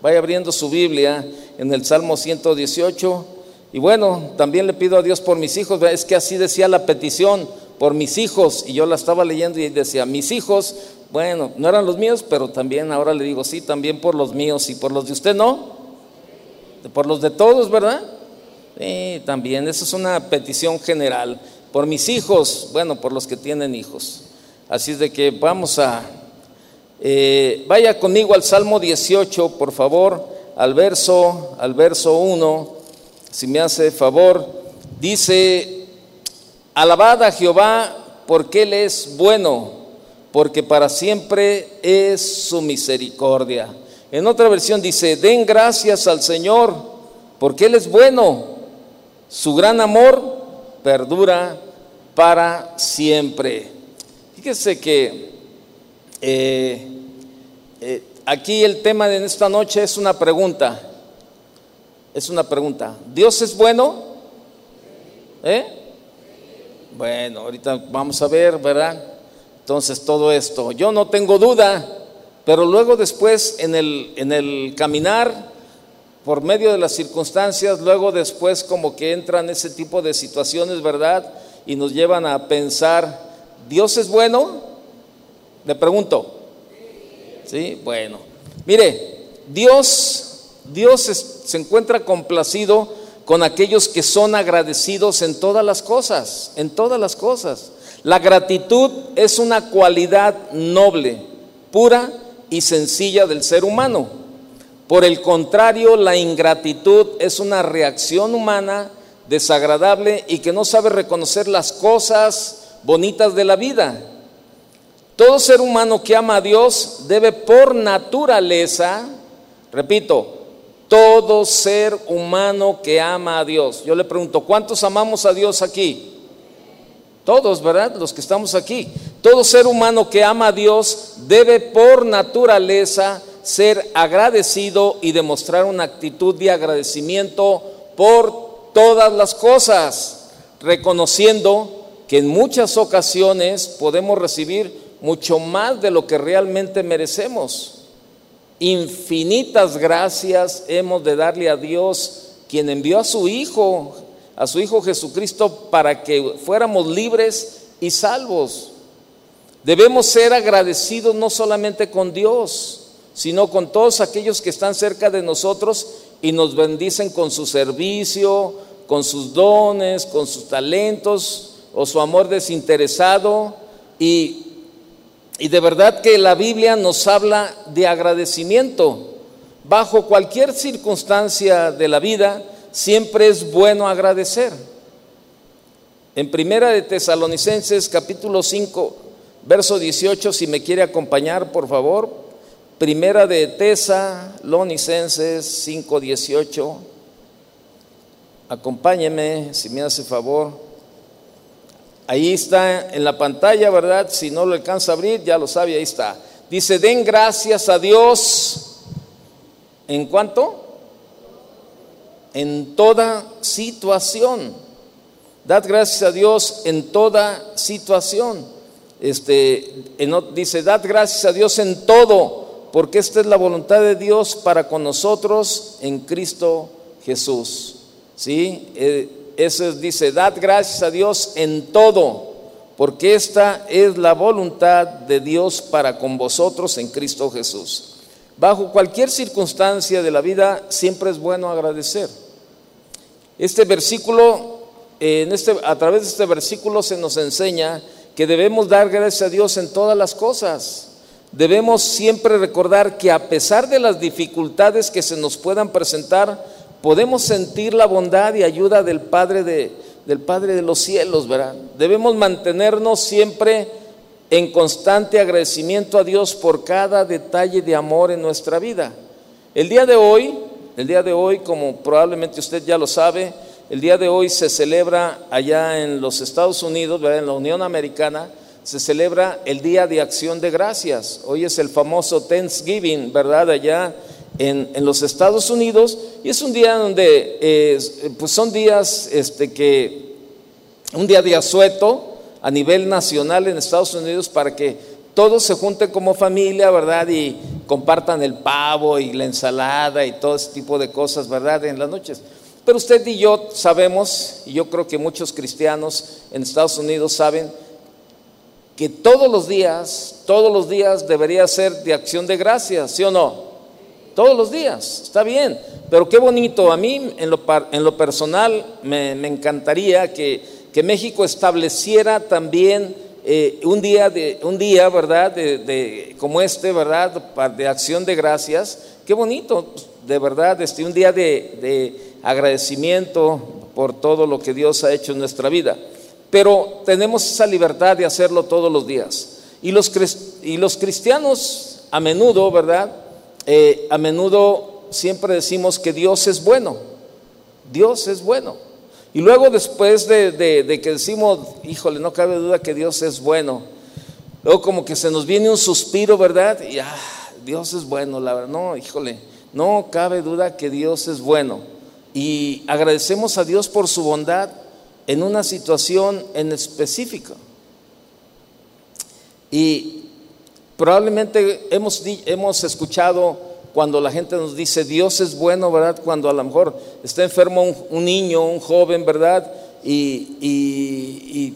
Vaya abriendo su Biblia en el Salmo 118. Y bueno, también le pido a Dios por mis hijos. Es que así decía la petición, por mis hijos. Y yo la estaba leyendo y decía, mis hijos, bueno, no eran los míos, pero también ahora le digo, sí, también por los míos y por los de usted, ¿no? Por los de todos, ¿verdad? Sí, también, esa es una petición general. Por mis hijos, bueno, por los que tienen hijos. Así es de que vamos a eh, vaya conmigo al Salmo 18, por favor, al verso, al verso 1, si me hace favor. Dice, alabad a Jehová porque Él es bueno, porque para siempre es su misericordia. En otra versión dice, den gracias al Señor, porque Él es bueno, su gran amor perdura para siempre. Fíjese que eh, eh, aquí el tema de esta noche es una pregunta. Es una pregunta. ¿Dios es bueno? ¿Eh? Bueno, ahorita vamos a ver, ¿verdad? Entonces todo esto. Yo no tengo duda, pero luego después en el, en el caminar, por medio de las circunstancias, luego después como que entran ese tipo de situaciones, ¿verdad? Y nos llevan a pensar, ¿Dios es bueno? Le pregunto, ¿Sí? Bueno, mire, Dios, Dios se encuentra complacido con aquellos que son agradecidos en todas las cosas, en todas las cosas. La gratitud es una cualidad noble, pura y sencilla del ser humano. Por el contrario, la ingratitud es una reacción humana desagradable y que no sabe reconocer las cosas bonitas de la vida. Todo ser humano que ama a Dios debe por naturaleza, repito, todo ser humano que ama a Dios. Yo le pregunto, ¿cuántos amamos a Dios aquí? Todos, ¿verdad? Los que estamos aquí. Todo ser humano que ama a Dios debe por naturaleza ser agradecido y demostrar una actitud de agradecimiento por todas las cosas, reconociendo que en muchas ocasiones podemos recibir mucho más de lo que realmente merecemos. Infinitas gracias hemos de darle a Dios, quien envió a su Hijo, a su Hijo Jesucristo, para que fuéramos libres y salvos. Debemos ser agradecidos no solamente con Dios, sino con todos aquellos que están cerca de nosotros y nos bendicen con su servicio, con sus dones, con sus talentos o su amor desinteresado. Y y de verdad que la Biblia nos habla de agradecimiento. Bajo cualquier circunstancia de la vida, siempre es bueno agradecer. En Primera de Tesalonicenses capítulo 5, verso 18, si me quiere acompañar, por favor. Primera de Tesalonicenses 5, 18. Acompáñeme, si me hace favor. Ahí está en la pantalla, ¿verdad? Si no lo alcanza a abrir, ya lo sabe, ahí está. Dice, den gracias a Dios. ¿En cuánto? En toda situación. Dad gracias a Dios en toda situación. Este, dice, dad gracias a Dios en todo, porque esta es la voluntad de Dios para con nosotros en Cristo Jesús. ¿Sí? Eh, eso dice, dad gracias a Dios en todo, porque esta es la voluntad de Dios para con vosotros en Cristo Jesús. Bajo cualquier circunstancia de la vida siempre es bueno agradecer. Este versículo, en este, a través de este versículo se nos enseña que debemos dar gracias a Dios en todas las cosas. Debemos siempre recordar que a pesar de las dificultades que se nos puedan presentar, podemos sentir la bondad y ayuda del Padre de, los cielos, ¿verdad? Debemos mantenernos siempre en constante agradecimiento a Dios por cada detalle de amor en nuestra vida. El día de hoy, el día de hoy, como probablemente usted ya lo sabe, el día de hoy se celebra allá en los Estados Unidos, ¿verdad? en la Unión Americana, se celebra el Día de Acción de Gracias. Hoy es el famoso Thanksgiving, ¿verdad? Allá en, los Estados Unidos y es un día donde eh, pues son días este, que, un día de asueto a nivel nacional en Estados Unidos para que todos se junten como familia, ¿verdad? Y compartan el pavo y la ensalada y todo ese tipo de cosas, ¿verdad? En las noches. Pero usted y yo sabemos, y yo creo que muchos cristianos en Estados Unidos saben, que todos los días, todos los días debería ser de acción de gracias, ¿sí o no? Todos los días, está bien, pero qué bonito, a mí en lo, en lo personal me, encantaría que, que, México estableciera también eh, un, día de, un día, ¿verdad? De, como este, ¿verdad? De acción de gracias, qué bonito, de verdad, este, un día de agradecimiento por todo lo que Dios ha hecho en nuestra vida. Pero tenemos esa libertad de hacerlo todos los días. Y los, y los cristianos a menudo, ¿verdad? Eh, a menudo siempre decimos que Dios es bueno. Dios es bueno. Y luego después de, que decimos, híjole, no cabe duda que Dios es bueno. Luego como que se nos viene un suspiro, ¿verdad? Y ah, Dios es bueno, la verdad. No, híjole, no cabe duda que Dios es bueno y agradecemos a Dios por su bondad en una situación en específico. Y probablemente hemos, hemos escuchado cuando la gente nos dice Dios es bueno, ¿verdad? Cuando a lo mejor está enfermo un, niño, un joven, ¿verdad? Y, y,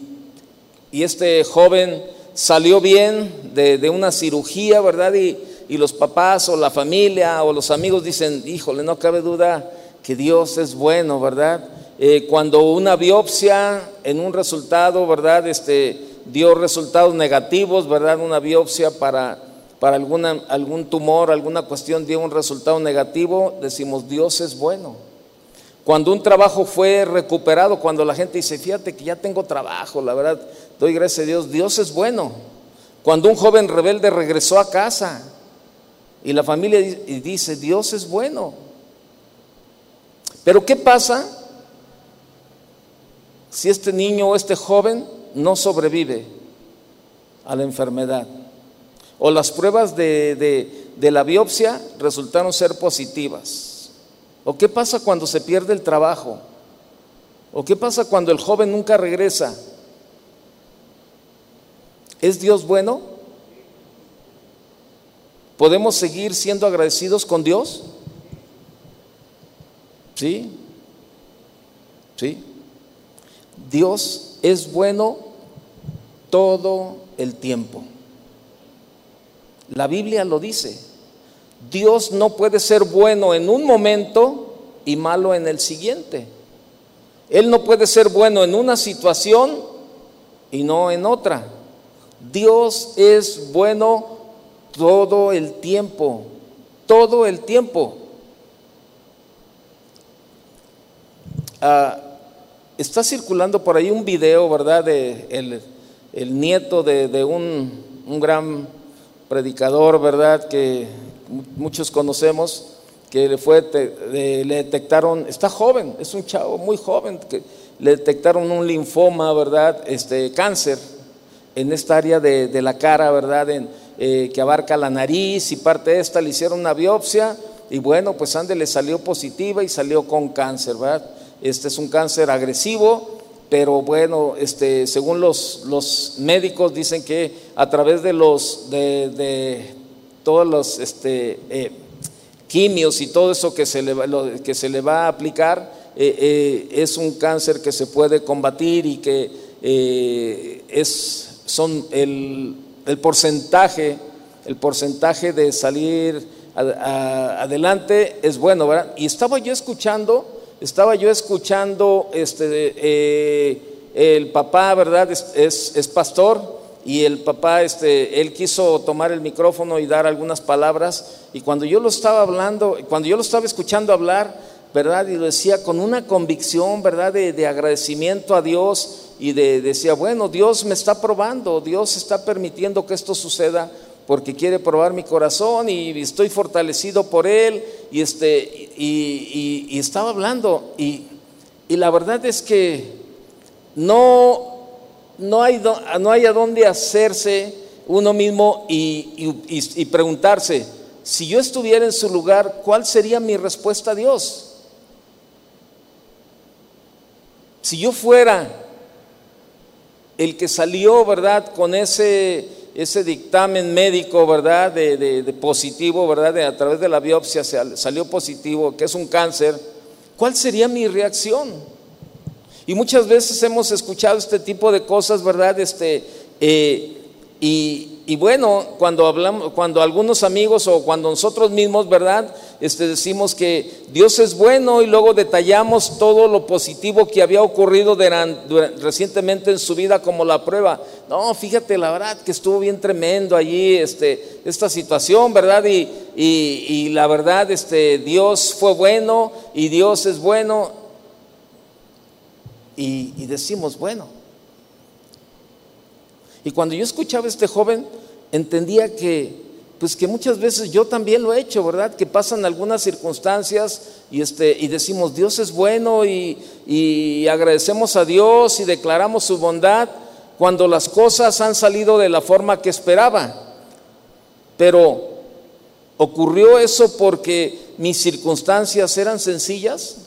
este joven salió bien de, de una cirugía, ¿verdad? Y, y los papás o la familia o los amigos dicen, híjole, no cabe duda que Dios es bueno, ¿verdad? Eh, cuando una biopsia en un resultado, ¿verdad? Este, dio resultados negativos, ¿verdad? Una biopsia para, para algún tumor, alguna cuestión dio un resultado negativo, decimos Dios es bueno. Cuando un trabajo fue recuperado, cuando la gente dice, fíjate que ya tengo trabajo, la verdad, doy gracias a Dios, Dios es bueno. Cuando un joven rebelde regresó a casa y la familia dice, Dios es bueno. Pero ¿qué pasa si este niño o este joven no sobrevive a la enfermedad? O las pruebas de, la biopsia resultaron ser positivas. ¿O qué pasa cuando se pierde el trabajo? ¿O qué pasa cuando el joven nunca regresa? ¿Es Dios bueno? ¿Podemos seguir siendo agradecidos con Dios? ¿Sí? ¿Sí? Dios es bueno todo el tiempo. La Biblia lo dice. Dios no puede ser bueno en un momento y malo en el siguiente. Él no puede ser bueno en una situación y no en otra. Dios es bueno todo el tiempo, todo el tiempo. Ah, está circulando por ahí un video, ¿verdad? De el, nieto de, un, gran predicador, ¿verdad? Que muchos conocemos, que le, fue, le detectaron, está joven, es un chavo muy joven, que le detectaron un linfoma, ¿verdad? Este, cáncer en esta área de, la cara, ¿verdad? En, eh, que abarca la nariz y parte de esta, le hicieron una biopsia y bueno, pues Ande le salió positiva y salió con cáncer, ¿verdad? Este es un cáncer agresivo, pero bueno, este, según los, los médicos dicen que a través de los de, todos los este, eh, quimios y todo eso que se le, que se le va a aplicar, eh, eh, es un cáncer que se puede combatir y que es, son el, el, porcentaje, el porcentaje de salir adelante es bueno, ¿verdad? Y estaba yo escuchando estaba yo escuchando, este, eh, el papá, ¿verdad? Es, es, pastor y el papá, este, él quiso tomar el micrófono y dar algunas palabras y cuando yo lo estaba hablando, cuando yo lo estaba escuchando hablar, ¿verdad? Y lo decía con una convicción, ¿verdad? De, agradecimiento a Dios y de, decía, bueno, Dios me está probando, Dios está permitiendo que esto suceda porque quiere probar mi corazón y estoy fortalecido por Él y, este, y, estaba hablando y, la verdad es que no, no, hay, no hay a dónde hacerse uno mismo y preguntarse, si yo estuviera en su lugar, ¿cuál sería mi respuesta a Dios? Si yo fuera el que salió, ¿verdad? Con ese ese dictamen médico, ¿verdad? De, positivo, ¿verdad? a través de la biopsia salió positivo, que es un cáncer, ¿cuál sería mi reacción? Y muchas veces hemos escuchado este tipo de cosas, ¿verdad? Este, eh, y, y bueno, cuando hablamos, cuando algunos amigos o cuando nosotros mismos, ¿verdad? Este, decimos que Dios es bueno y luego detallamos todo lo positivo que había ocurrido recientemente en su vida como la prueba. No, fíjate, la verdad que estuvo bien tremendo allí este, esta situación, ¿verdad? Y, y, la verdad, este, Dios fue bueno y Dios es bueno. Y, y decimos, bueno, y cuando yo escuchaba a este joven, entendía que, pues que muchas veces yo también lo he hecho, ¿verdad? Que pasan algunas circunstancias y, este, y decimos, Dios es bueno y, y agradecemos a Dios y declaramos su bondad cuando las cosas han salido de la forma que esperaba. Pero ocurrió eso porque mis circunstancias eran sencillas.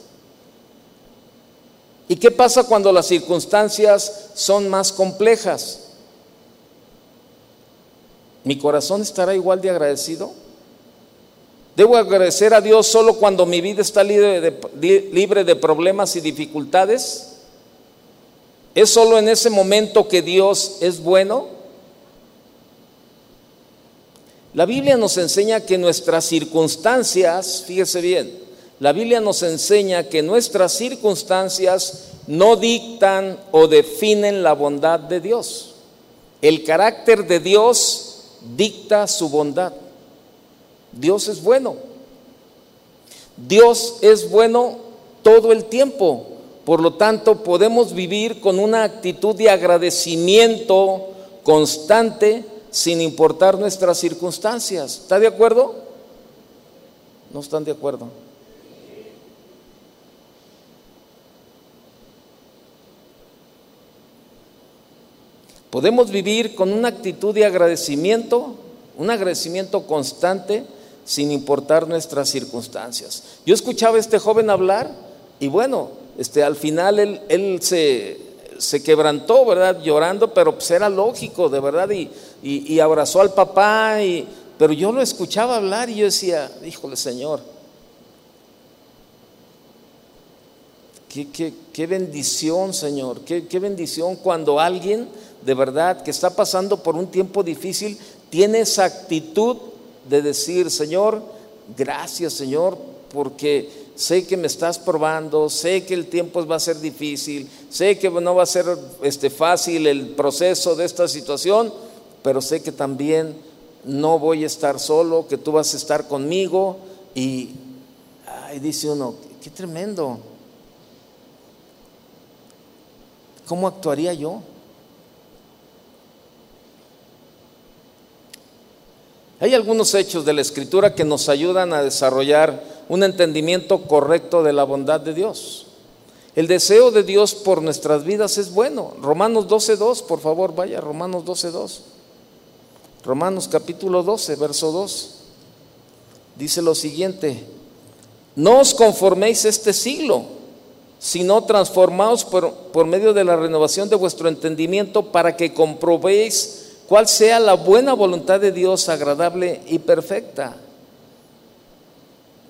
¿Y qué pasa cuando las circunstancias son más complejas? ¿Mi corazón estará igual de agradecido? ¿Debo agradecer a Dios solo cuando mi vida está libre de, problemas y dificultades? ¿Es solo en ese momento que Dios es bueno? La Biblia nos enseña que nuestras circunstancias, fíjese bien, la Biblia nos enseña que nuestras circunstancias no dictan o definen la bondad de Dios. El carácter de Dios dicta su bondad. Dios es bueno. Dios es bueno todo el tiempo. Por lo tanto, podemos vivir con una actitud de agradecimiento constante sin importar nuestras circunstancias. ¿Está de acuerdo? ¿No están de acuerdo? Podemos vivir con una actitud de agradecimiento, un agradecimiento constante, sin importar nuestras circunstancias. Yo escuchaba a este joven hablar y bueno, este, al final él, se, quebrantó, ¿verdad? Llorando, pero pues era lógico, de verdad, y, abrazó al papá, y, pero yo lo escuchaba hablar y yo decía, híjole Señor, qué, bendición Señor, qué, qué bendición cuando alguien de verdad que está pasando por un tiempo difícil, tiene esa actitud de decir, Señor, gracias Señor, porque sé que me estás probando, sé que el tiempo va a ser difícil, sé que no va a ser este, fácil el proceso de esta situación, pero sé que también no voy a estar solo, que tú vas a estar conmigo. Y dice uno, qué tremendo. ¿Cómo actuaría yo? Hay algunos hechos de la Escritura que nos ayudan a desarrollar un entendimiento correcto de la bondad de Dios. El deseo de Dios por nuestras vidas es bueno. Romanos 12.2, por favor, vaya, Romanos 12.2. Romanos capítulo 12, verso 2. Dice lo siguiente, no os conforméis este siglo, sino transformaos por, por medio de la renovación de vuestro entendimiento para que comprobéis cuál sea la buena voluntad de Dios agradable y perfecta.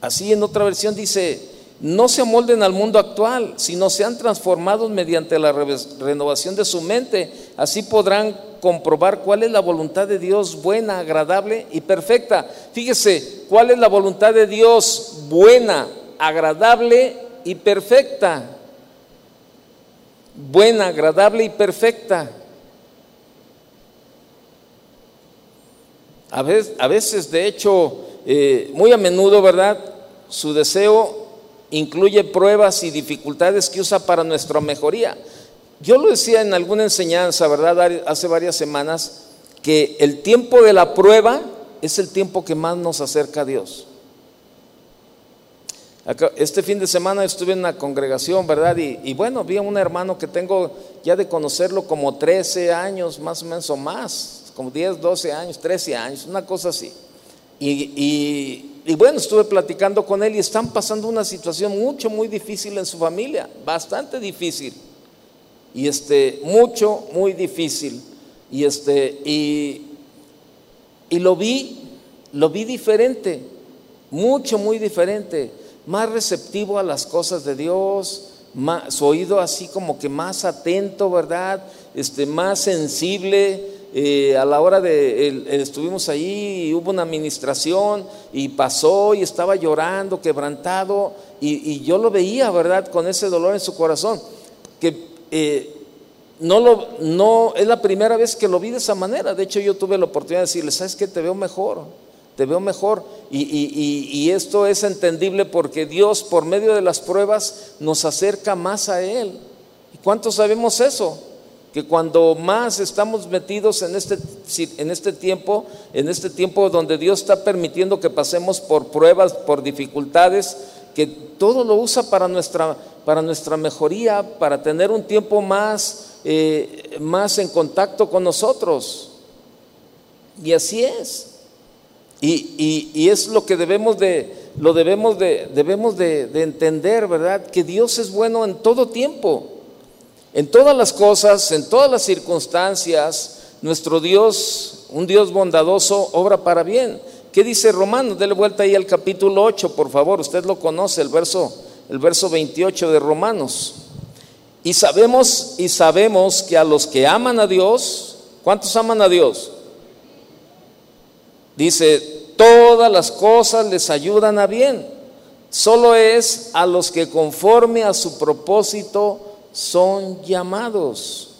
Así en otra versión dice, no se amolden al mundo actual, sino sean transformados mediante la renovación de su mente. Así podrán comprobar cuál es la voluntad de Dios buena, agradable y perfecta. Fíjese, cuál es la voluntad de Dios buena, agradable y perfecta. Buena, agradable y perfecta. A veces, de hecho, eh, muy a menudo, ¿verdad? Su deseo incluye pruebas y dificultades que usa para nuestra mejoría. Yo lo decía en alguna enseñanza, ¿verdad? Hace varias semanas, que el tiempo de la prueba es el tiempo que más nos acerca a Dios. Este fin de semana estuve en una congregación, ¿verdad? Y, y, bueno, vi a un hermano que tengo ya de conocerlo como 13 años, más o menos o más, como 10, 12 años, 13 años, una cosa así. Y, bueno, estuve platicando con él y están pasando una situación mucho, muy difícil en su familia, bastante difícil. Y este, mucho, muy difícil. Y este, y y lo vi, lo vi diferente, mucho, muy diferente, más receptivo a las cosas de Dios, más, su oído así como que más atento, ¿verdad? Este, más sensible. Eh, a la hora de, estuvimos ahí y hubo una administración y pasó y estaba llorando, quebrantado, y, yo lo veía, ¿verdad? Con ese dolor en su corazón, que eh, no lo, no, es la primera vez que lo vi de esa manera. De hecho, yo tuve la oportunidad de decirle, ¿sabes qué? Te veo mejor, te veo mejor. Y, esto es entendible porque Dios, por medio de las pruebas, nos acerca más a Él. ¿Y cuántos sabemos eso? Que cuando más estamos metidos en este, en este tiempo, en este tiempo donde Dios está permitiendo que pasemos por pruebas, por dificultades, que todo lo usa para nuestra, para nuestra mejoría, para tener un tiempo más eh, más en contacto con nosotros. Y así es. Y, es lo que debemos de, lo debemos de, debemos de, de entender, ¿verdad? Que Dios es bueno en todo tiempo, en todas las cosas, en todas las circunstancias. Nuestro Dios, un Dios bondadoso, obra para bien. ¿Qué dice Romanos? Dele vuelta ahí al capítulo 8, por favor. Usted lo conoce, el verso, el verso 28 de Romanos. Y sabemos y sabemos que a los que aman a Dios, ¿cuántos aman a Dios? Dice, todas las cosas les ayudan a bien. Solo es a los que conforme a su propósito son llamados.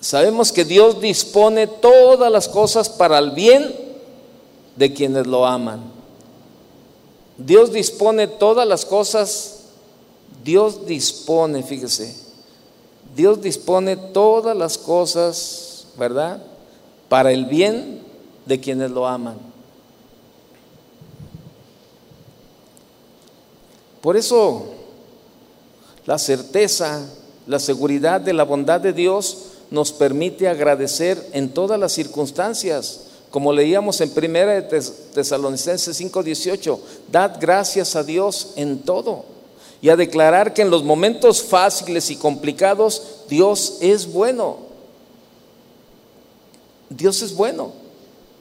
Sabemos que Dios dispone todas las cosas para el bien de quienes lo aman. Dios dispone todas las cosas Dios dispone, fíjese, Dios dispone todas las cosas, ¿verdad? Para el bien de quienes lo aman. Por eso, la certeza, la seguridad de la bondad de Dios nos permite agradecer en todas las circunstancias. Como leíamos en 1 Tesalonicenses 5:18, dad gracias a Dios en todo y a declarar que en los momentos fáciles y complicados Dios es bueno. Dios es bueno,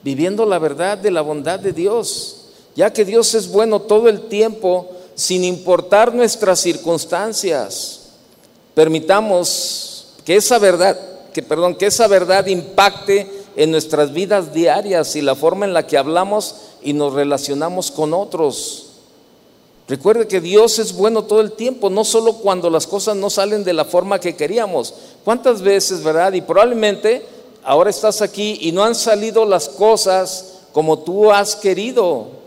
viviendo la verdad de la bondad de Dios, ya que Dios es bueno todo el tiempo, sin importar nuestras circunstancias. Permitamos que esa verdad, que perdón, que esa verdad impacte en nuestras vidas diarias y la forma en la que hablamos y nos relacionamos con otros. Recuerde que Dios es bueno todo el tiempo, no solo cuando las cosas no salen de la forma que queríamos. ¿Cuántas veces, verdad? Y probablemente ahora estás aquí y no han salido las cosas como tú has querido.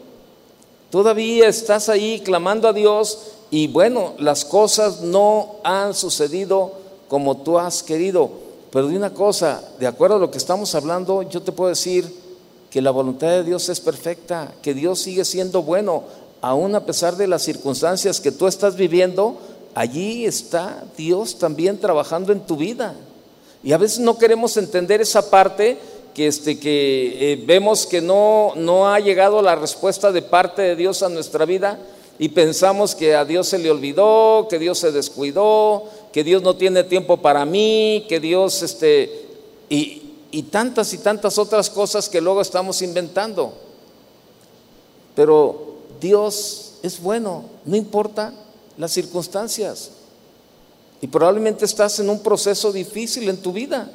Todavía estás ahí clamando a Dios y bueno, las cosas no han sucedido como tú has querido. Pero de una cosa, de acuerdo a lo que estamos hablando, yo te puedo decir que la voluntad de Dios es perfecta, que Dios sigue siendo bueno aún a pesar de las circunstancias que tú estás viviendo, allí está Dios también trabajando en tu vida. Y a veces no queremos entender esa parte que, este, que eh, vemos que no, no ha llegado la respuesta de parte de Dios a nuestra vida y pensamos que a Dios se le olvidó, que Dios se descuidó, que Dios no tiene tiempo para mí, que Dios, este, y, y tantas y tantas otras cosas que luego estamos inventando. Pero Dios es bueno, no importa las circunstancias. Y probablemente estás en un proceso difícil en tu vida.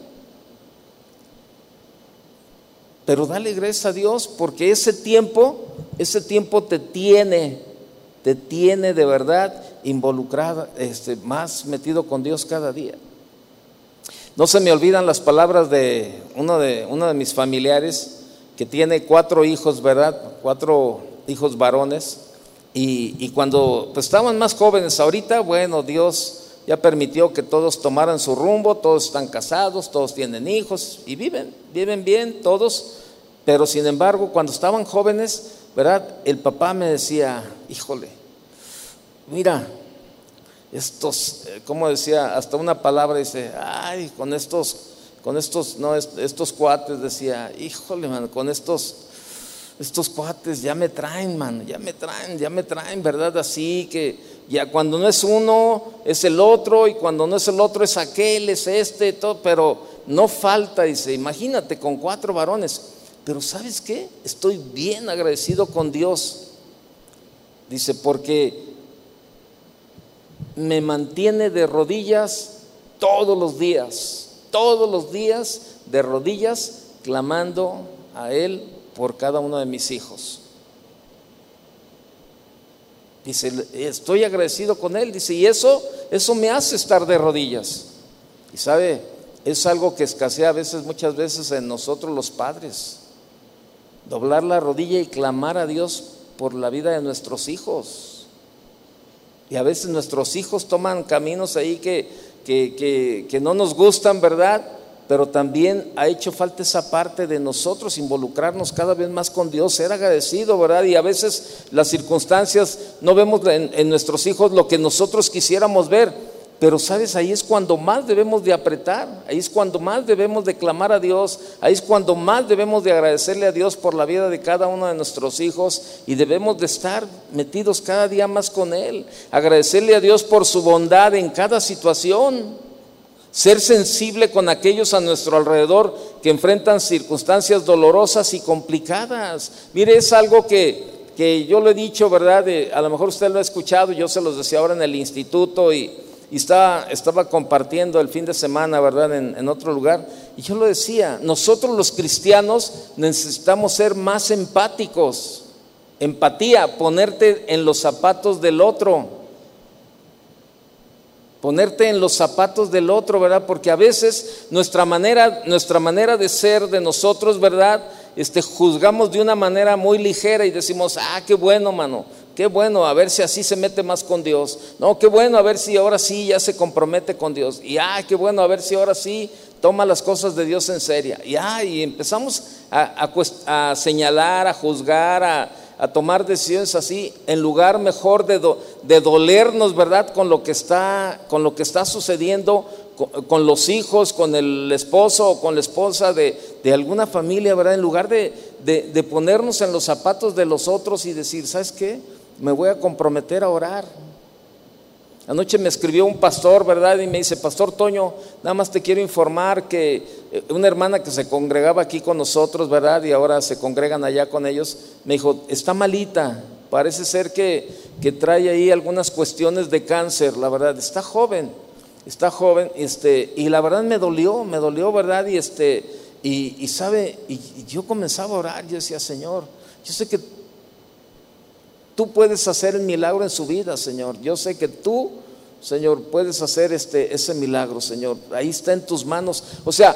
Pero dale gracias a Dios porque ese tiempo, ese tiempo te tiene, te tiene de verdad involucrado, este, más metido con Dios cada día. No se me olvidan las palabras de uno de, uno de mis familiares que tiene cuatro hijos, ¿verdad? Cuatro hijos varones, y, cuando pues, estaban más jóvenes, ahorita, bueno, Dios ya permitió que todos tomaran su rumbo, todos están casados, todos tienen hijos y viven, viven bien todos, pero sin embargo, cuando estaban jóvenes, ¿verdad? El papá me decía, híjole, mira, estos, eh, como decía, hasta una palabra dice, ay, con estos, con estos, no, estos cuates, decía, híjole, man, con estos estos cuates ya me traen, man, ya me traen, ya me traen, ¿verdad? Así que ya cuando no es uno, es el otro, y cuando no es el otro, es aquel, es este, todo, pero no falta, dice, imagínate con cuatro varones. Pero ¿sabes qué? Estoy bien agradecido con Dios. Dice, porque me mantiene de rodillas todos los días, todos los días de rodillas, clamando a Él por cada uno de mis hijos. Dice, estoy agradecido con Él. Dice, y eso, eso me hace estar de rodillas. Y sabe, es algo que escasea a veces, muchas veces en nosotros los padres. Doblar la rodilla y clamar a Dios por la vida de nuestros hijos. Y a veces nuestros hijos toman caminos ahí que, que, que no nos gustan, ¿verdad? Pero también ha hecho falta esa parte de nosotros involucrarnos cada vez más con Dios, ser agradecido, ¿verdad? Y a veces las circunstancias no vemos en, nuestros hijos lo que nosotros quisiéramos ver, pero sabes, ahí es cuando más debemos de apretar, ahí es cuando más debemos de clamar a Dios, ahí es cuando más debemos de agradecerle a Dios por la vida de cada uno de nuestros hijos y debemos de estar metidos cada día más con Él, agradecerle a Dios por su bondad en cada situación ser sensible con aquellos a nuestro alrededor que enfrentan circunstancias dolorosas y complicadas. Mire, es algo que, yo lo he dicho, ¿verdad? a lo mejor usted lo ha escuchado, yo se los decía ahora en el instituto y, estaba, estaba, compartiendo el fin de semana, ¿verdad? En, en otro lugar. Y yo lo decía, nosotros los cristianos necesitamos ser más empáticos. Empatía, ponerte en los zapatos del otro ponerte en los zapatos del otro, ¿verdad? Porque a veces nuestra manera, nuestra manera de ser de nosotros, ¿verdad? Este, juzgamos de una manera muy ligera y decimos, ah, qué bueno, mano, qué bueno, a ver si así se mete más con Dios. No, qué bueno, a ver si ahora sí ya se compromete con Dios. Y ah, qué bueno, a ver si ahora sí toma las cosas de Dios en serio. Y, ah, y empezamos a señalar, a juzgar, a, a tomar decisiones así, en lugar mejor de, de dolernos, ¿verdad? Con lo que está, con lo que está sucediendo con, los hijos, con el esposo o con la esposa de, alguna familia, ¿verdad? En lugar de, de ponernos en los zapatos de los otros y decir, ¿sabes qué? Me voy a comprometer a orar. Anoche me escribió un pastor, ¿verdad? Y me dice, Pastor Toño, nada más te quiero informar que eh, una hermana que se congregaba aquí con nosotros, ¿verdad? Y ahora se congregan allá con ellos, me dijo, está malita, parece ser que, que trae ahí algunas cuestiones de cáncer, la verdad, está joven, está joven, este, y la verdad me dolió, me dolió, ¿verdad? Y este, y, sabe, y yo comenzaba a orar, yo decía, Señor, yo sé que Tú puedes hacer el milagro en su vida, Señor. Yo sé que tú, Señor, puedes hacer este, ese milagro, Señor. Ahí está en tus manos. O sea,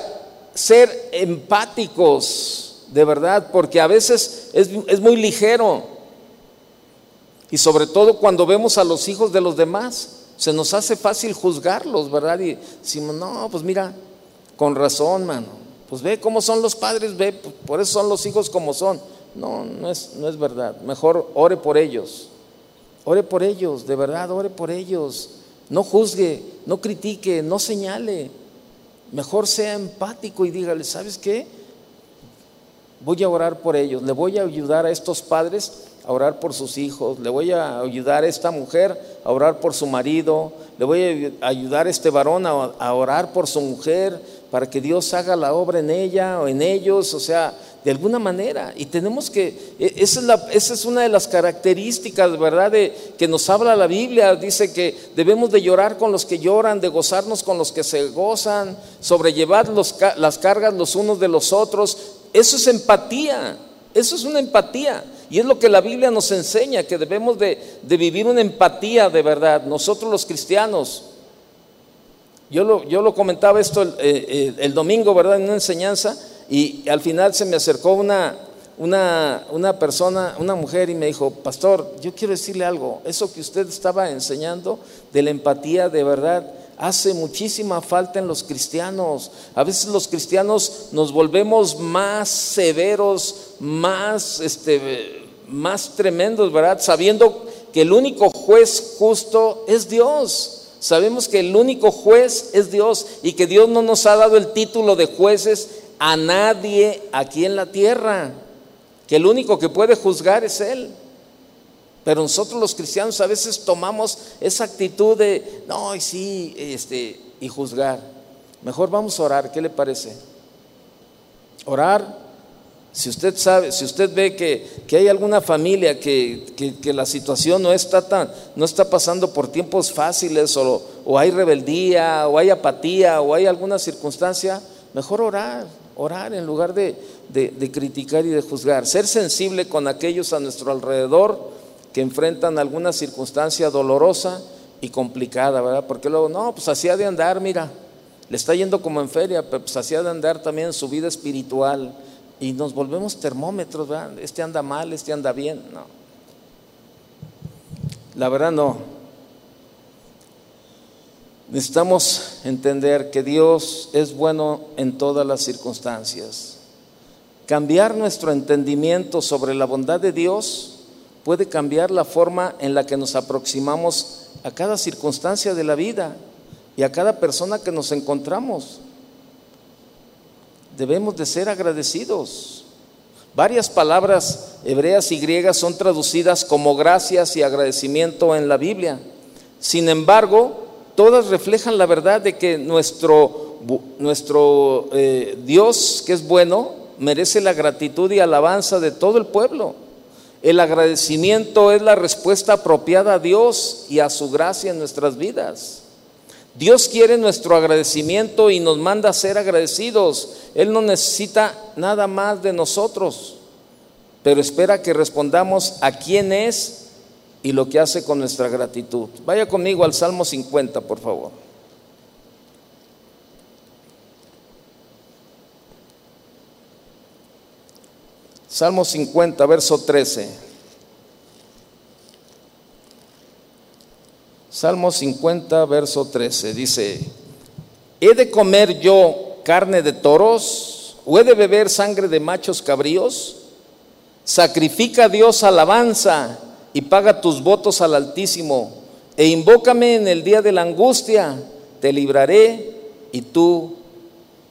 ser empáticos, de verdad, porque a veces es, es muy ligero. Y sobre todo cuando vemos a los hijos de los demás, se nos hace fácil juzgarlos, ¿verdad? Y decimos, no, pues mira, con razón, mano. Pues ve cómo son los padres, ve, por eso son los hijos como son. No, no es, no es verdad. Mejor ore por ellos. Ore por ellos, de verdad, ore por ellos. No juzgue, no critique, no señale. Mejor sea empático y dígale, ¿sabes qué? Voy a orar por ellos, le voy a ayudar a estos padres a orar por sus hijos, le voy a ayudar a esta mujer a orar por su marido, le voy a ayudar a este varón a, a orar por su mujer para que Dios haga la obra en ella o en ellos, o sea, de alguna manera. Y tenemos que, e, esa es, la, esa es una de las características, ¿verdad?, de, que nos habla la Biblia. Dice que debemos de llorar con los que lloran, de gozarnos con los que se gozan, sobrellevar las cargas los unos de los otros. Eso es empatía, eso es una empatía. Y es lo que la Biblia nos enseña, que debemos de, vivir una empatía de verdad. Nosotros los cristianos, yo lo, yo lo comentaba esto el, eh, eh, el domingo, ¿verdad?, en una enseñanza y al final se me acercó una, una, una, persona, una mujer, y me dijo, pastor, yo quiero decirle algo, eso que usted estaba enseñando de la empatía de verdad hace muchísima falta en los cristianos. A veces los cristianos nos volvemos más severos, más, este, más tremendos, ¿verdad? Sabiendo que el único juez justo es Dios. Sabemos que el único juez es Dios y que Dios no nos ha dado el título de jueces a nadie aquí en la tierra, que el único que puede juzgar es Él. Pero nosotros los cristianos a veces tomamos esa actitud de, no, y sí, este, y juzgar. Mejor vamos a orar, ¿qué le parece? Orar si usted sabe, si usted ve que, hay alguna familia que, la situación no está, tan, no está pasando por tiempos fáciles o, o, hay rebeldía o hay apatía o hay alguna circunstancia, mejor orar, orar en lugar de, de criticar y de juzgar. Ser sensible con aquellos a nuestro alrededor que enfrentan alguna circunstancia dolorosa y complicada, ¿verdad? Porque luego, no, pues así ha de andar, mira, le está yendo como en feria, pero pues así ha de andar también en su vida espiritual y nos volvemos termómetros, ¿verdad? Este anda mal, este anda bien. No. La verdad no. Necesitamos entender que Dios es bueno en todas las circunstancias. Cambiar nuestro entendimiento sobre la bondad de Dios puede cambiar la forma en la que nos aproximamos a cada circunstancia de la vida y a cada persona que nos encontramos debemos de ser agradecidos. Varias palabras hebreas y griegas son traducidas como gracias y agradecimiento en la Biblia. Sin embargo, todas reflejan la verdad de que nuestro, nuestro eh, Dios, que es bueno, merece la gratitud y alabanza de todo el pueblo. El agradecimiento es la respuesta apropiada a Dios y a su gracia en nuestras vidas. Dios quiere nuestro agradecimiento y nos manda a ser agradecidos. Él no necesita nada más de nosotros, pero espera que respondamos a quién es y lo que hace con nuestra gratitud. Vaya conmigo al Salmo 50, por favor. Salmo 50, verso 13. Salmo 50, verso 13, dice, ¿he de comer yo carne de toros o he de beber sangre de machos cabríos? Sacrifica a Dios alabanza y paga tus votos al Altísimo e invócame en el día de la angustia, te libraré y tú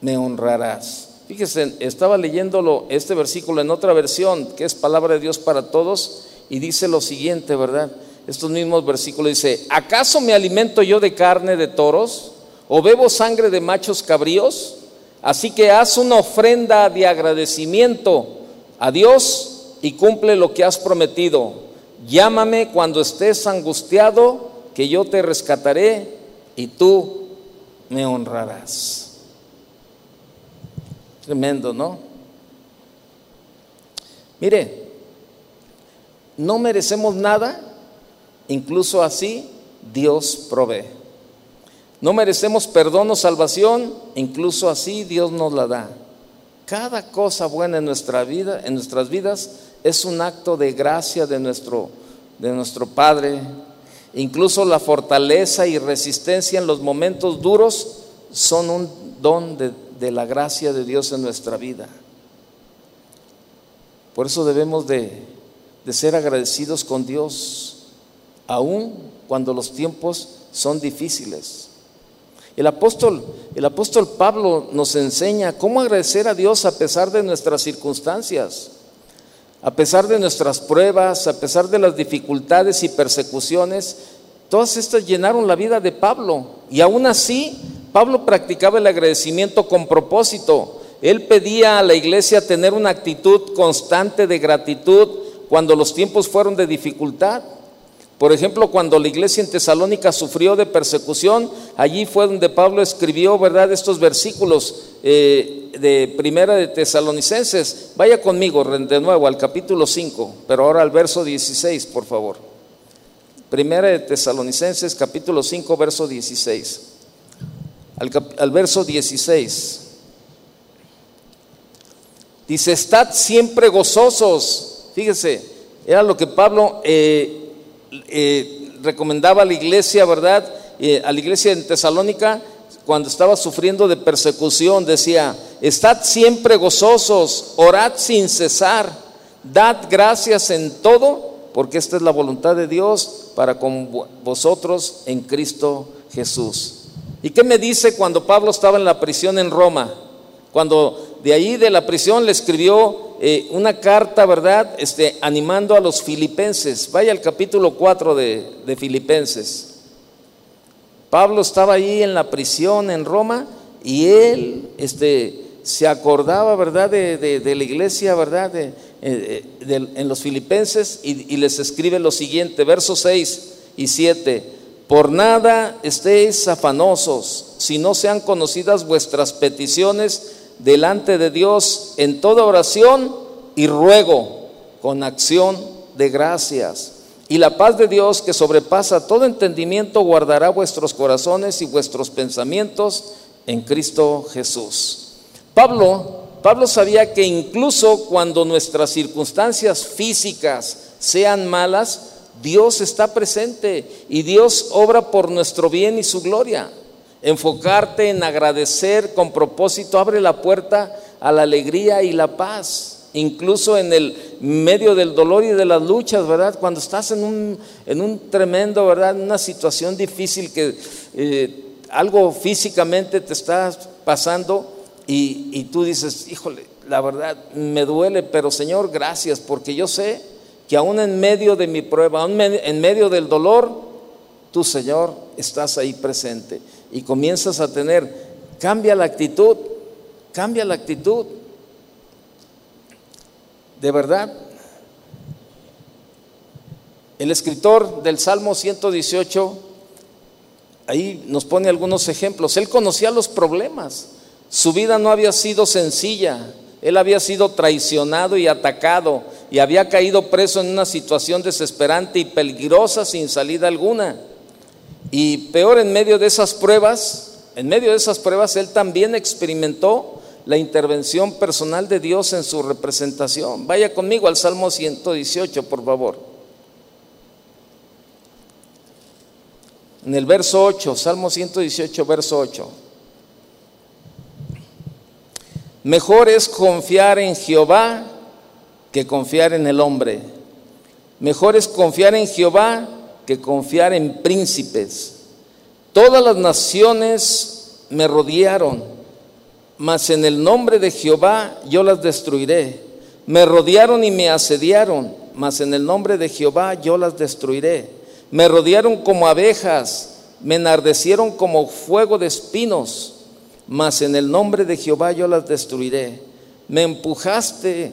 me honrarás. Fíjese, estaba leyéndolo este versículo en otra versión, que es palabra de Dios para todos, y dice lo siguiente, ¿verdad? estos mismos versículos, dice, ¿acaso me alimento yo de carne de toros o bebo sangre de machos cabríos? Así que haz una ofrenda de agradecimiento a Dios y cumple lo que has prometido. Llámame cuando estés angustiado, que yo te rescataré y tú me honrarás. Tremendo, ¿no? Mire, no merecemos nada Incluso así Dios provee. No merecemos perdón o salvación, incluso así Dios nos la da. Cada cosa buena en nuestra vida, en nuestras vidas, es un acto de gracia de nuestro, de nuestro Padre. Incluso la fortaleza y resistencia en los momentos duros son un don de, la gracia de Dios en nuestra vida. Por eso debemos de, de ser agradecidos con Dios aún cuando los tiempos son difíciles. El apóstol, el apóstol Pablo nos enseña cómo agradecer a Dios a pesar de nuestras circunstancias, a pesar de nuestras pruebas, a pesar de las dificultades y persecuciones. Todas estas llenaron la vida de Pablo y aún así Pablo practicaba el agradecimiento con propósito. Él pedía a la iglesia tener una actitud constante de gratitud cuando los tiempos fueron de dificultad. Por ejemplo, cuando la iglesia en Tesalónica sufrió de persecución, allí fue donde Pablo escribió, ¿verdad?, estos versículos eh, de Primera de Tesalonicenses. Vaya conmigo de nuevo al capítulo 5, pero ahora al verso 16, por favor. Primera de Tesalonicenses, capítulo 5, verso 16. Al, verso 16. Dice, estad siempre gozosos. Fíjese, era lo que Pablo... Eh, eh, recomendaba a la iglesia, ¿verdad? Eh, a la iglesia en Tesalónica, cuando estaba sufriendo de persecución, decía, estad siempre gozosos, orad sin cesar, dad gracias en todo, porque esta es la voluntad de Dios para con vosotros en Cristo Jesús. ¿Y qué me dice cuando Pablo estaba en la prisión en Roma? Cuando de ahí de la prisión le escribió eh, una carta, ¿verdad? Este, animando a los filipenses. Vaya al capítulo 4 de, de Filipenses. Pablo estaba ahí en la prisión en Roma y él este, se acordaba, ¿verdad?, de, la iglesia, ¿verdad?, de, eh, en los filipenses y, y les escribe lo siguiente, versos 6 y 7. Por nada estéis afanosos, si no sean conocidas vuestras peticiones delante de Dios en toda oración y ruego con acción de gracias. Y la paz de Dios que sobrepasa todo entendimiento guardará vuestros corazones y vuestros pensamientos en Cristo Jesús. Pablo, Pablo sabía que incluso cuando nuestras circunstancias físicas sean malas, Dios está presente y Dios obra por nuestro bien y su gloria. Enfocarte en agradecer con propósito abre la puerta a la alegría y la paz, incluso en el medio del dolor y de las luchas, ¿verdad? Cuando estás en un, en un tremendo, ¿verdad? Una situación difícil que eh, algo físicamente te está pasando y, y tú dices, híjole, la verdad me duele, pero Señor, gracias, porque yo sé que aún en medio de mi prueba, en medio del dolor, tú, Señor, estás ahí presente y comienzas a tener, cambia la actitud, cambia la actitud. De verdad, el escritor del Salmo 118, ahí nos pone algunos ejemplos. Él conocía los problemas. Su vida no había sido sencilla. Él había sido traicionado y atacado y había caído preso en una situación desesperante y peligrosa sin salida alguna. Y peor en medio de esas pruebas, en medio de esas pruebas, él también experimentó la intervención personal de Dios en su representación. Vaya conmigo al Salmo 118, por favor. En el verso 8, Salmo 118, verso 8. Mejor es confiar en Jehová que confiar en el hombre. Mejor es confiar en Jehová que confiar en príncipes. Todas las naciones me rodearon, mas en el nombre de Jehová yo las destruiré. Me rodearon y me asediaron, mas en el nombre de Jehová yo las destruiré. Me rodearon como abejas, me enardecieron como fuego de espinos, mas en el nombre de Jehová yo las destruiré. Me empujaste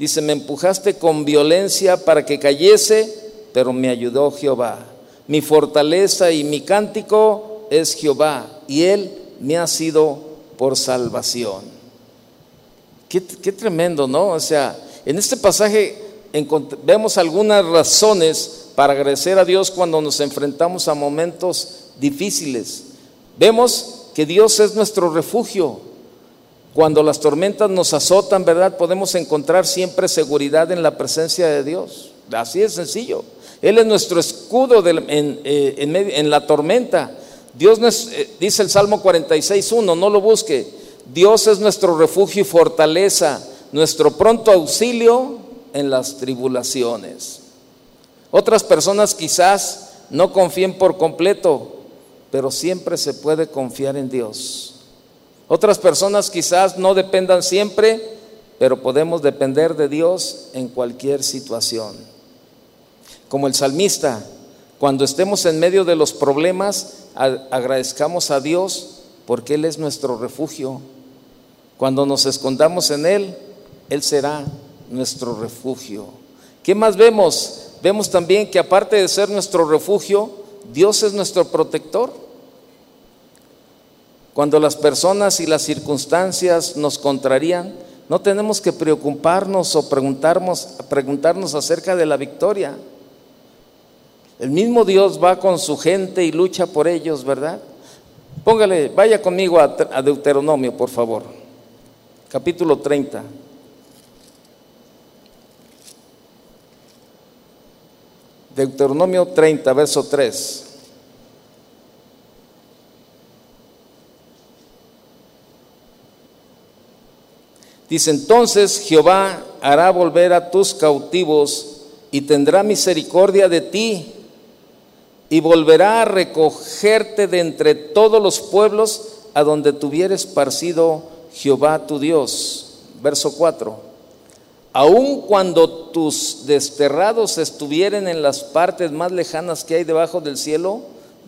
Dice, me empujaste con violencia para que cayese, pero me ayudó Jehová. Mi fortaleza y mi cántico es Jehová, y Él me ha sido por salvación. Qué, tremendo, ¿no? O sea, en este pasaje vemos algunas razones para agradecer a Dios cuando nos enfrentamos a momentos difíciles. Vemos que Dios es nuestro refugio, cuando las tormentas nos azotan, ¿verdad? Podemos encontrar siempre seguridad en la presencia de Dios. Así es sencillo. Él es nuestro escudo eh, en, la tormenta. Dios eh, dice el Salmo 46.1, no lo busque. Dios es nuestro refugio y fortaleza, nuestro pronto auxilio en las tribulaciones. Otras personas quizás no confíen por completo, pero siempre se puede confiar en Dios. Otras personas quizás no dependan siempre, pero podemos depender de Dios en cualquier situación. Como el salmista, cuando estemos en medio de los problemas, agradezcamos a Dios porque Él es nuestro refugio. Cuando nos escondamos en Él, Él será nuestro refugio. ¿Qué más vemos? Vemos también que aparte de ser nuestro refugio, Dios es nuestro protector. Cuando las personas y las circunstancias nos contrarían, no tenemos que preocuparnos o preguntarnos, preguntarnos acerca de la victoria. El mismo Dios va con su gente y lucha por ellos, ¿verdad? Póngale, vaya conmigo a, Deuteronomio, por favor. Capítulo 30. Deuteronomio 30, verso 3. Dice, entonces Jehová hará volver a tus cautivos y tendrá misericordia de ti y volverá a recogerte de entre todos los pueblos a donde tuviera esparcido Jehová tu Dios. Verso 4. Aun cuando tus desterrados estuvieren en las partes más lejanas que hay debajo del cielo,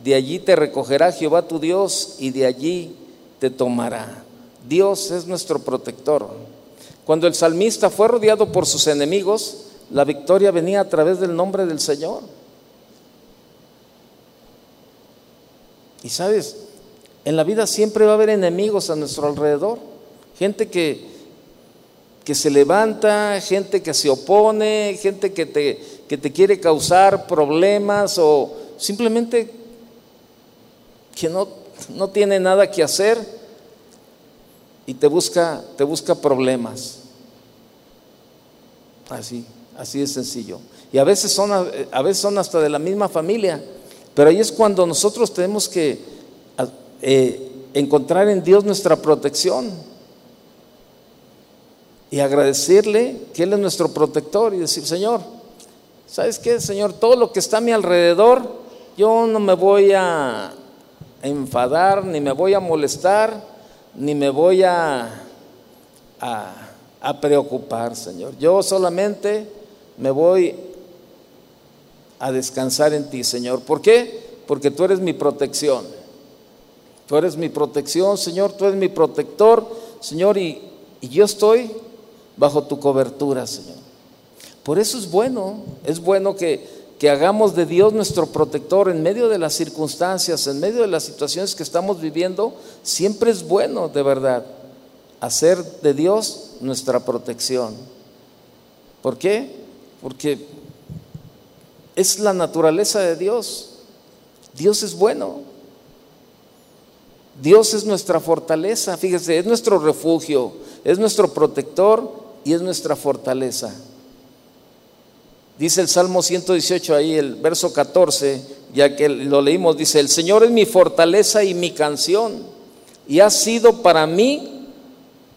de allí te recogerá Jehová tu Dios y de allí te tomará. Dios es nuestro protector. Cuando el salmista fue rodeado por sus enemigos, la victoria venía a través del nombre del Señor. Y sabes, en la vida siempre va a haber enemigos a nuestro alrededor. Gente que, que se levanta, gente que se opone, gente que te, que te quiere causar problemas o simplemente que no, no tiene nada que hacer y te busca, te busca problemas. Así, así de sencillo. Y a veces, son, a veces son hasta de la misma familia, pero ahí es cuando nosotros tenemos que eh, encontrar en Dios nuestra protección y agradecerle que Él es nuestro protector y decir, Señor, ¿sabes qué, Señor? Todo lo que está a mi alrededor, yo no me voy a enfadar, ni me voy a molestar, ni me voy a, a, preocupar, Señor. Yo solamente me voy a descansar en ti, Señor. ¿Por qué? Porque tú eres mi protección. Tú eres mi protección, Señor, tú eres mi protector, Señor, y, y yo estoy bajo tu cobertura, Señor. Por eso es bueno, es bueno que, que hagamos de Dios nuestro protector en medio de las circunstancias, en medio de las situaciones que estamos viviendo, siempre es bueno, de verdad, hacer de Dios nuestra protección. ¿Por qué? Porque es la naturaleza de Dios. Dios es bueno. Dios es nuestra fortaleza, fíjese, es nuestro refugio, es nuestro protector y es nuestra fortaleza. Dice el Salmo 118 ahí, el verso 14, ya que lo leímos, dice, el Señor es mi fortaleza y mi canción, y ha sido para mí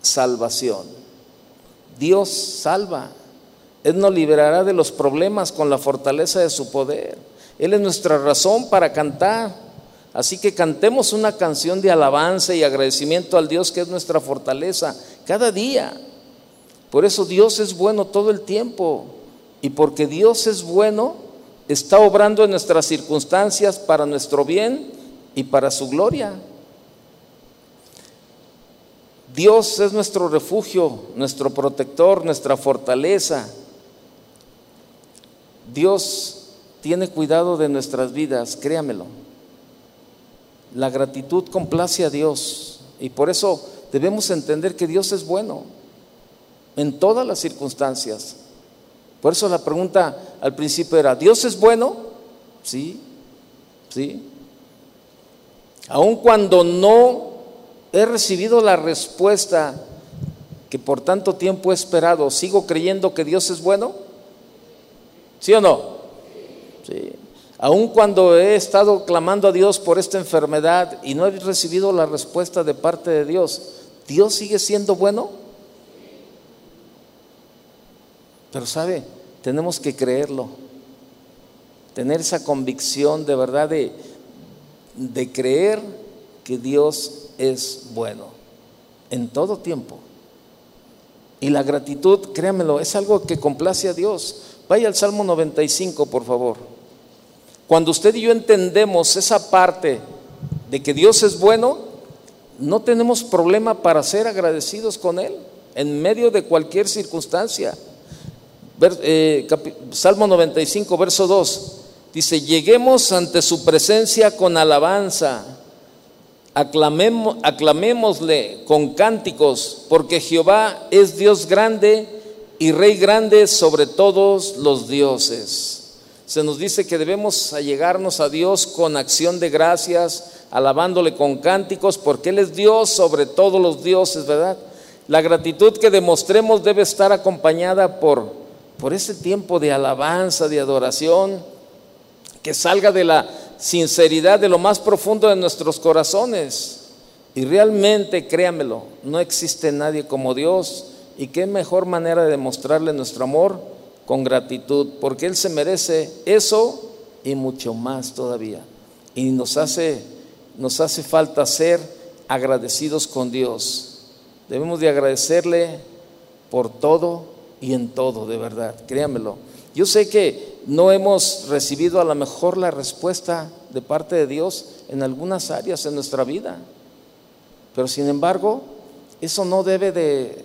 salvación. Dios salva. Él nos liberará de los problemas con la fortaleza de su poder. Él es nuestra razón para cantar. Así que cantemos una canción de alabanza y agradecimiento al Dios que es nuestra fortaleza cada día. Por eso Dios es bueno todo el tiempo. Y porque Dios es bueno, está obrando en nuestras circunstancias para nuestro bien y para su gloria. Dios es nuestro refugio, nuestro protector, nuestra fortaleza. Dios tiene cuidado de nuestras vidas, créamelo. La gratitud complace a Dios y por eso debemos entender que Dios es bueno en todas las circunstancias. Por eso la pregunta al principio era, ¿Dios es bueno? Sí, sí. Aun cuando no he recibido la respuesta que por tanto tiempo he esperado, ¿sigo creyendo que Dios es bueno? ¿Sí o no? Sí. Aun cuando he estado clamando a Dios por esta enfermedad y no he recibido la respuesta de parte de Dios, ¿Dios sigue siendo bueno? Pero sabe, tenemos que creerlo, tener esa convicción de verdad de, de creer que Dios es bueno en todo tiempo. Y la gratitud, créamelo, es algo que complace a Dios. Vaya al Salmo 95, por favor. Cuando usted y yo entendemos esa parte de que Dios es bueno, no tenemos problema para ser agradecidos con Él en medio de cualquier circunstancia. Eh, Salmo 95, verso 2, dice, lleguemos ante su presencia con alabanza, aclamémosle con cánticos, porque Jehová es Dios grande y Rey grande sobre todos los dioses. Se nos dice que debemos allegarnos a Dios con acción de gracias, alabándole con cánticos, porque Él es Dios sobre todos los dioses, ¿verdad? La gratitud que demostremos debe estar acompañada por por ese tiempo de alabanza, de adoración, que salga de la sinceridad de lo más profundo de nuestros corazones. Y realmente, créamelo, no existe nadie como Dios. Y qué mejor manera de demostrarle nuestro amor con gratitud, porque Él se merece eso y mucho más todavía. Y nos hace, nos hace falta ser agradecidos con Dios. Debemos de agradecerle por todo y en todo, de verdad, créamelo. Yo sé que no hemos recibido a lo mejor la respuesta de parte de Dios en algunas áreas en nuestra vida. Pero sin embargo, eso no debe de,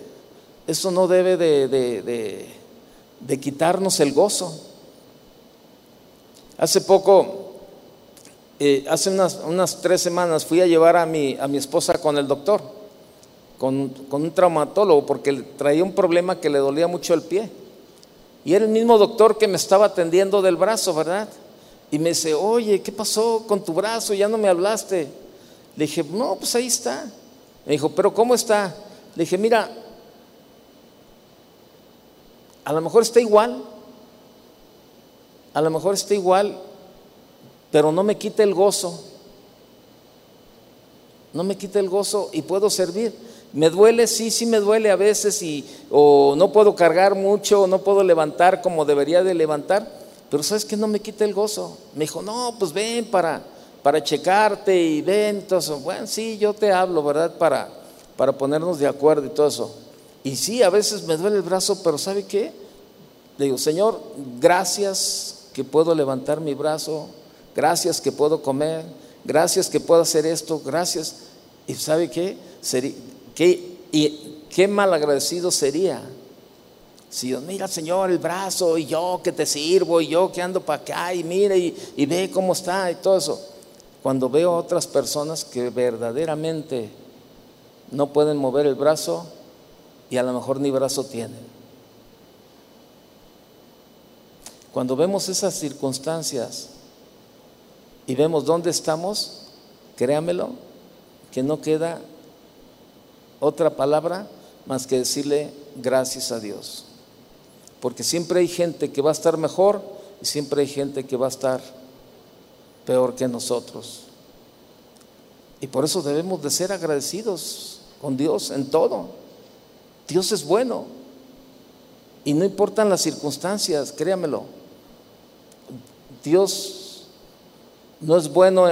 eso no debe de, quitarnos el gozo. Hace poco, eh, hace unas, unas, tres semanas, fui a llevar a mi, a mi esposa con el doctor, con, con un traumatólogo, porque traía un problema que le dolía mucho el pie. Y era el mismo doctor que me estaba atendiendo del brazo, ¿verdad? Y me dice, oye, ¿qué pasó con tu brazo? Ya no me hablaste. Le dije, no, pues ahí está. Me dijo, pero ¿cómo está? Le dije, mira, a lo mejor está igual, a lo mejor está igual, pero no me quita el gozo. No me quita el gozo y puedo servir. Me duele, sí, sí me duele a veces y o no puedo cargar mucho, o no puedo levantar como debería de levantar, pero sabes que no me quita el gozo. Me dijo, no, pues ven para, para checarte y ven, entonces, bueno, sí, yo te hablo, ¿verdad? Para, para ponernos de acuerdo y todo eso. Y sí, a veces me duele el brazo, pero ¿sabe qué? Le digo, Señor, gracias que puedo levantar mi brazo, gracias que puedo comer, gracias que puedo hacer esto, gracias. ¿Y sabe qué? Sería, qué, y, qué mal agradecido sería si Dios, mira Señor el brazo y yo que te sirvo y yo que ando para acá y mira y, y ve cómo está y todo eso. Cuando veo a otras personas que verdaderamente no pueden mover el brazo y a lo mejor ni brazo tienen. Cuando vemos esas circunstancias y vemos dónde estamos, créamelo, que no queda otra palabra más que decirle gracias a Dios. Porque siempre hay gente que va a estar mejor y siempre hay gente que va a estar peor que nosotros. Y por eso debemos de ser agradecidos con Dios en todo. Dios es bueno. Y no importan las circunstancias, créamelo. Dios no es bueno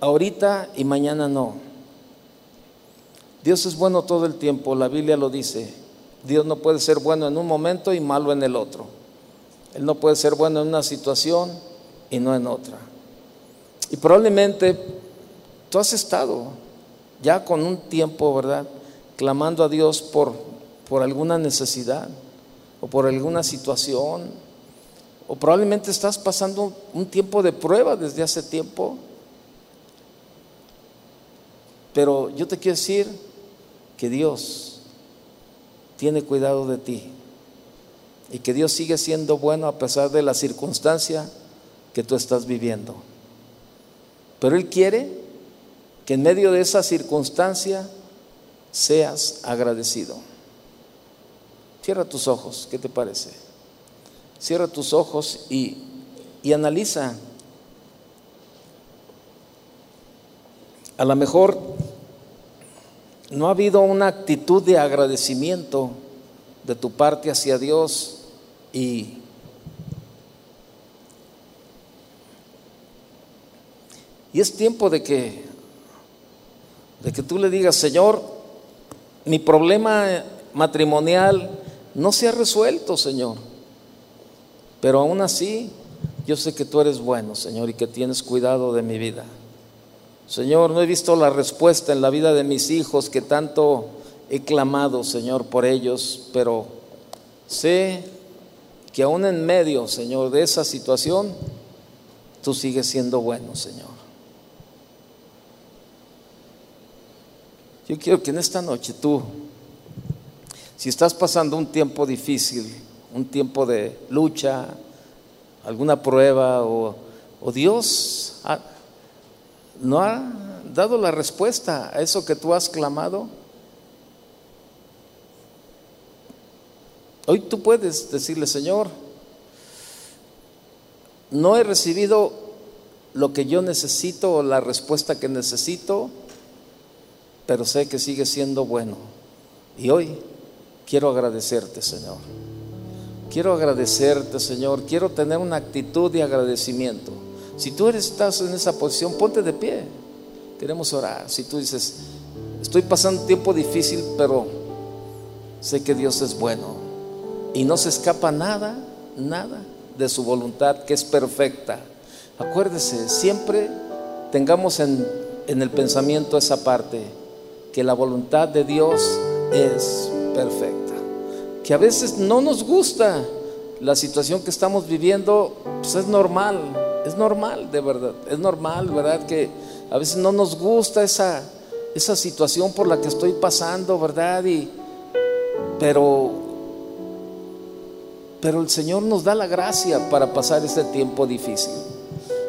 ahorita y mañana no. Dios es bueno todo el tiempo, la Biblia lo dice. Dios no puede ser bueno en un momento y malo en el otro. Él no puede ser bueno en una situación y no en otra. Y probablemente tú has estado ya con un tiempo, ¿verdad? Clamando a Dios por, por alguna necesidad o por alguna situación. O probablemente estás pasando un tiempo de prueba desde hace tiempo. Pero yo te quiero decir que Dios tiene cuidado de ti y que Dios sigue siendo bueno a pesar de la circunstancia que tú estás viviendo. Pero Él quiere que en medio de esa circunstancia seas agradecido. Cierra tus ojos, ¿qué te parece? Cierra tus ojos y, y analiza. A lo mejor no ha habido una actitud de agradecimiento de tu parte hacia Dios y y es tiempo de que de que tú le digas, "Señor, mi problema matrimonial no se ha resuelto, Señor. Pero aún así, yo sé que tú eres bueno, Señor, y que tienes cuidado de mi vida." Señor, no he visto la respuesta en la vida de mis hijos que tanto he clamado, Señor, por ellos, pero sé que aún en medio, Señor, de esa situación, tú sigues siendo bueno, Señor. Yo quiero que en esta noche tú, si estás pasando un tiempo difícil, un tiempo de lucha, alguna prueba, o, Dios no ha dado la respuesta a eso que tú has clamado. Hoy tú puedes decirle, Señor, no he recibido lo que yo necesito o la respuesta que necesito, pero sé que sigue siendo bueno. Y hoy quiero agradecerte, Señor. Quiero agradecerte, Señor. Quiero tener una actitud de agradecimiento. Si tú estás en esa posición, ponte de pie. Queremos orar. Si tú dices, estoy pasando un tiempo difícil, pero sé que Dios es bueno. Y no se escapa nada, nada de su voluntad, que es perfecta. Acuérdese, siempre tengamos en, en el pensamiento esa parte, que la voluntad de Dios es perfecta. Que a veces no nos gusta la situación que estamos viviendo, pues es normal, es normal, de verdad, es normal, ¿verdad? Que a veces no nos gusta esa, esa situación por la que estoy pasando, ¿verdad? Y, pero, pero el Señor nos da la gracia para pasar este tiempo difícil.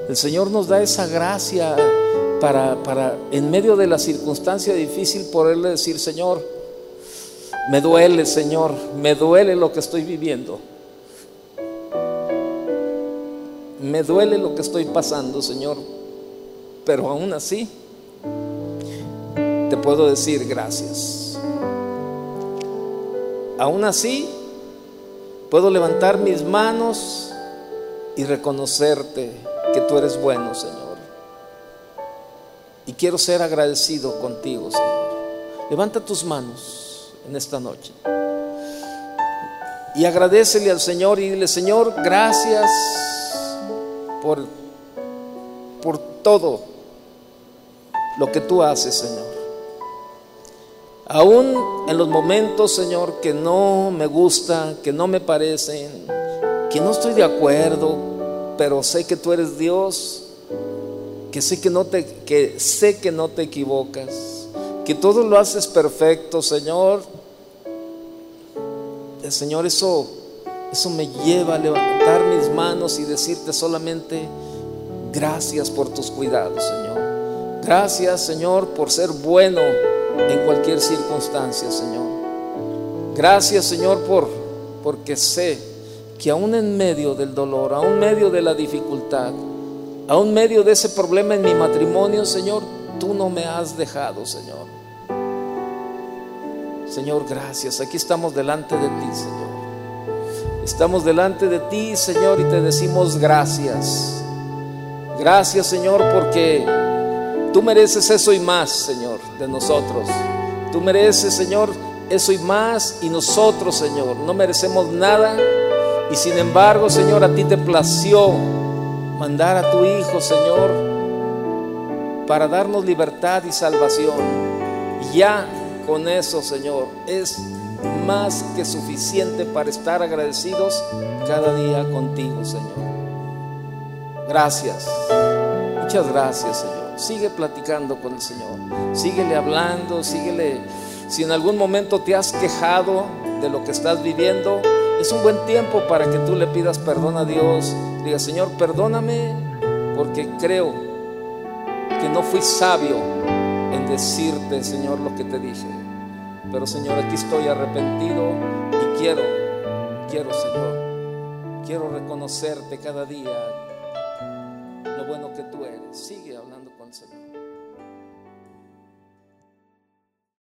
El Señor nos da esa gracia para, para en medio de la circunstancia difícil, poderle decir, Señor, me duele, Señor, me duele lo que estoy viviendo. Me duele lo que estoy pasando, Señor, pero aún así te puedo decir gracias. Aún así puedo levantar mis manos y reconocerte que tú eres bueno, Señor. Y quiero ser agradecido contigo, Señor. Levanta tus manos en esta noche. Y agradecele al Señor y dile, Señor, gracias por, por todo lo que tú haces, Señor. Aún en los momentos, Señor, que no me gusta, que no me parecen, que no estoy de acuerdo, pero sé que tú eres Dios, que sé que no te, que sé que no te equivocas, que todo lo haces perfecto, Señor. Señor, eso, eso me lleva a levantar mis manos y decirte solamente gracias por tus cuidados, Señor. Gracias, Señor, por ser bueno en cualquier circunstancia, Señor. Gracias, Señor, por porque sé que aún en medio del dolor, aún en medio de la dificultad, aún en medio de ese problema en mi matrimonio, Señor, tú no me has dejado, Señor. Señor, gracias. Aquí estamos delante de ti, Señor. Estamos delante de ti, Señor, y te decimos gracias. Gracias, Señor, porque tú mereces eso y más, Señor, de nosotros. Tú mereces, Señor, eso y más, y nosotros, Señor, no merecemos nada. Y sin embargo, Señor, a ti te plació mandar a tu Hijo, Señor, para darnos libertad y salvación. Ya con eso, Señor, es más que suficiente para estar agradecidos cada día contigo, Señor. Gracias. Muchas gracias, Señor. Sigue platicando con el Señor. Síguele hablando, síguele. Si en algún momento te has quejado de lo que estás viviendo, es un buen tiempo para que tú le pidas perdón a Dios. Diga, Señor, perdóname porque creo que no fui sabio decirte, Señor, lo que te dije. Pero, Señor, aquí estoy arrepentido y quiero, quiero, Señor, quiero reconocerte cada día lo bueno que tú eres. Sigue hablando con el Señor.